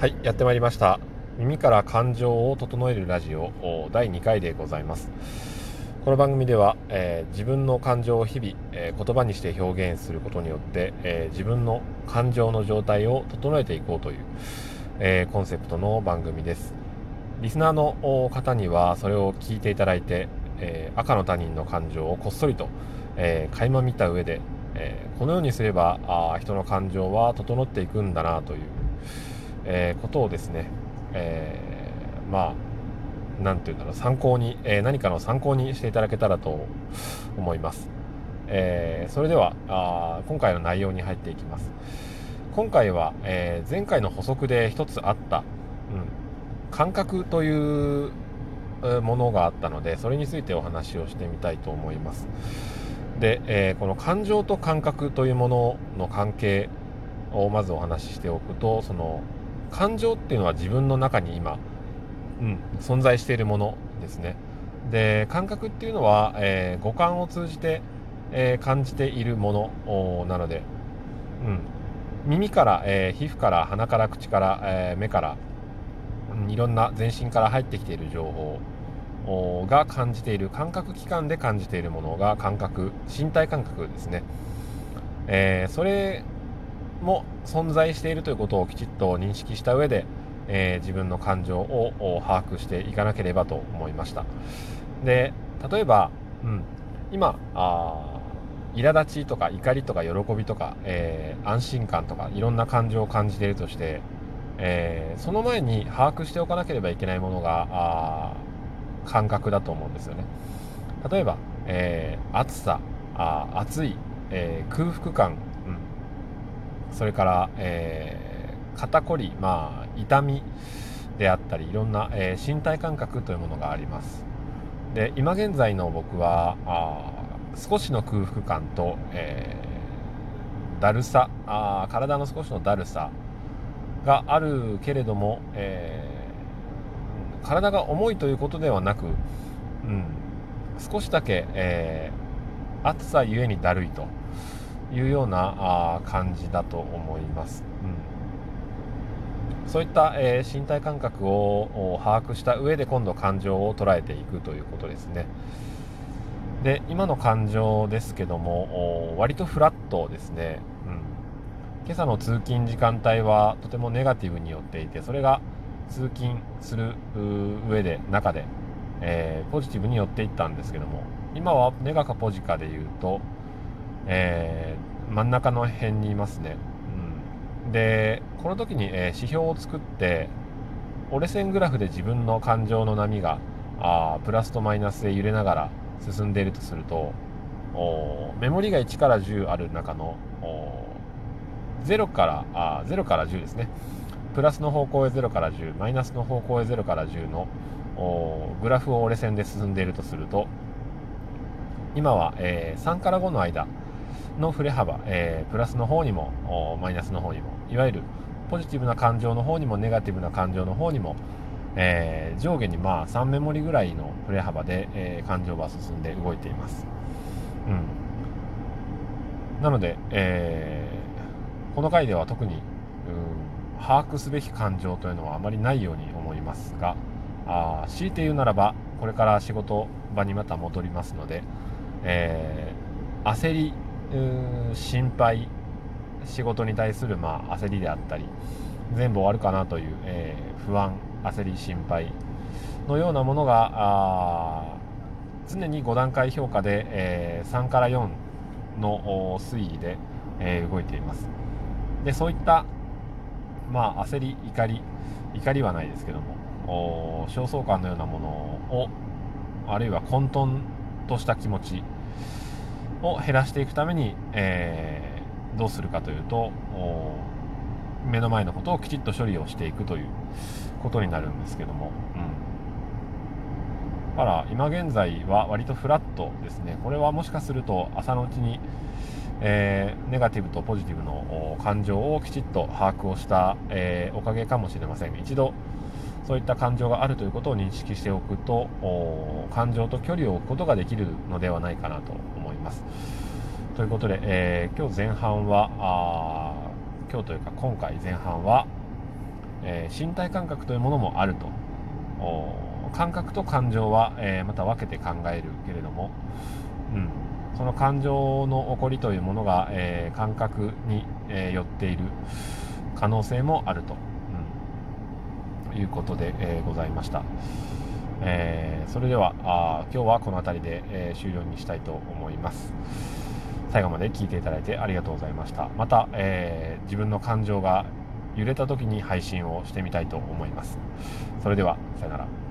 はいやってまいりました。耳から感情を整えるラジオ第2回でございます。この番組では、えー、自分の感情を日々、えー、言葉にして表現することによって、えー、自分の感情の状態を整えていこうという、えコンセプトの番組です。リスナーの方にはそれを聞いていただいて、え赤の他人の感情をこっそりと、え垣間見た上で、えこのようにすればあ人の感情は整っていくんだなというえー、ことをですね、えー、まあ何て言うんだろう参考に、えー、何かの参考にしていただけたらと思います、えー、それではあ今回の内容に入っていきます。今回は、えー、前回の補足で一つあった、うん、感覚というものがあったのでそれについてお話をしてみたいと思います。で、えー、この感情と感覚というものの関係をまずお話ししておくとその感情っていうのは自分の中に今、うん、存在しているものですね。で感覚っていうのは、えー、五感を通じて、えー、感じているものなので、うん、耳から、えー、皮膚から鼻から口から、え目から、うん、いろんな全身から入ってきている情報が感じている感覚器官で感じているものが感覚身体感覚ですね、えそれも存在しているということをきちっと認識した上で、えー、自分の感情を把握していかなければと思いました。で例えば、うん、今あ苛立ちとか怒りとか喜びとか、えー、安心感とかいろんな感情を感じているとして、えー、その前に把握しておかなければいけないものがあ感覚だと思うんですよね。例えば、えー、暑さあ暑い、え空腹感それから、えー、肩こり、まあ、痛みであったりいろんな、えー、身体感覚というものがあります。で今現在の僕はあ少しの空腹感と、えー、だるさあ体の少しのだるさがあるけれども、えー、体が重いということではなく、うん、少しだけ、えー、暑さゆえにだるいと。いうようなあ感じだと思います。うん、そういった、えー、身体感覚を把握した上で今度感情を捉えていくということですね。で今の感情ですけども割とフラットですね、うん、今朝の通勤時間帯はとてもネガティブによっていてそれが通勤する上で中で、えー、ポジティブに寄っていったんですけども今はネガかポジかで言うとえー、真ん中の辺にいますね。うん、でこの時に、えー、指標を作って折れ線グラフで自分の感情の波があプラスとマイナスで揺れながら進んでいるとするとメモリが1から10ある中の0からあ0から10ですねプラスの方向へ0から10マイナスの方向へ0から10のグラフを折れ線で進んでいるとすると今は、えー、3から5の間の振れ幅、えー、プラスの方にもマイナスの方にもいわゆるポジティブな感情の方にもネガティブな感情の方にも、えー、上下にまあ3メモリぐらいの振れ幅で、えー、感情は進んで動いています、うん、なので、えー、この回では特に、うん、把握すべき感情というのはあまりないように思いますがあ強いて言うならばこれから仕事場にまた戻りますので、えー、焦り心配仕事に対するまあ焦りであったり全部終わるかなという、えー、不安焦り心配のようなものが常に5段階評価で、えー、3から4の推移で、えー、動いています。でそういった、まあ、焦り怒り怒りはないですけども焦燥感のようなものをあるいは混沌とした気持ちを減らしていくために、えー、どうするかというと目の前のことをきちっと処理をしていくということになるんですけども、うん、だから今現在は割とフラットですね。これはもしかすると朝のうちに、えー、ネガティブとポジティブの感情をきちっと把握をした、えー、おかげかもしれません。一度そういった感情があるということを認識しておくと感情と距離を置くことができるのではないかなとます。ということで、えー、今日前半はあ今日というか今回前半は、えー、身体感覚というものもあると。感覚と感情は、えー、また分けて考えるけれども、うん、その感情の起こりというものが、えー、感覚に、えー、よっている可能性もあると、うん、いうことで、えございました。えそれではあ今日はこの辺りで、え終了にしたいと思います。最後まで聞いていただいてありがとうございました。また、え自分の感情が揺れた時に配信をしてみたいと思います。それでは、さよなら。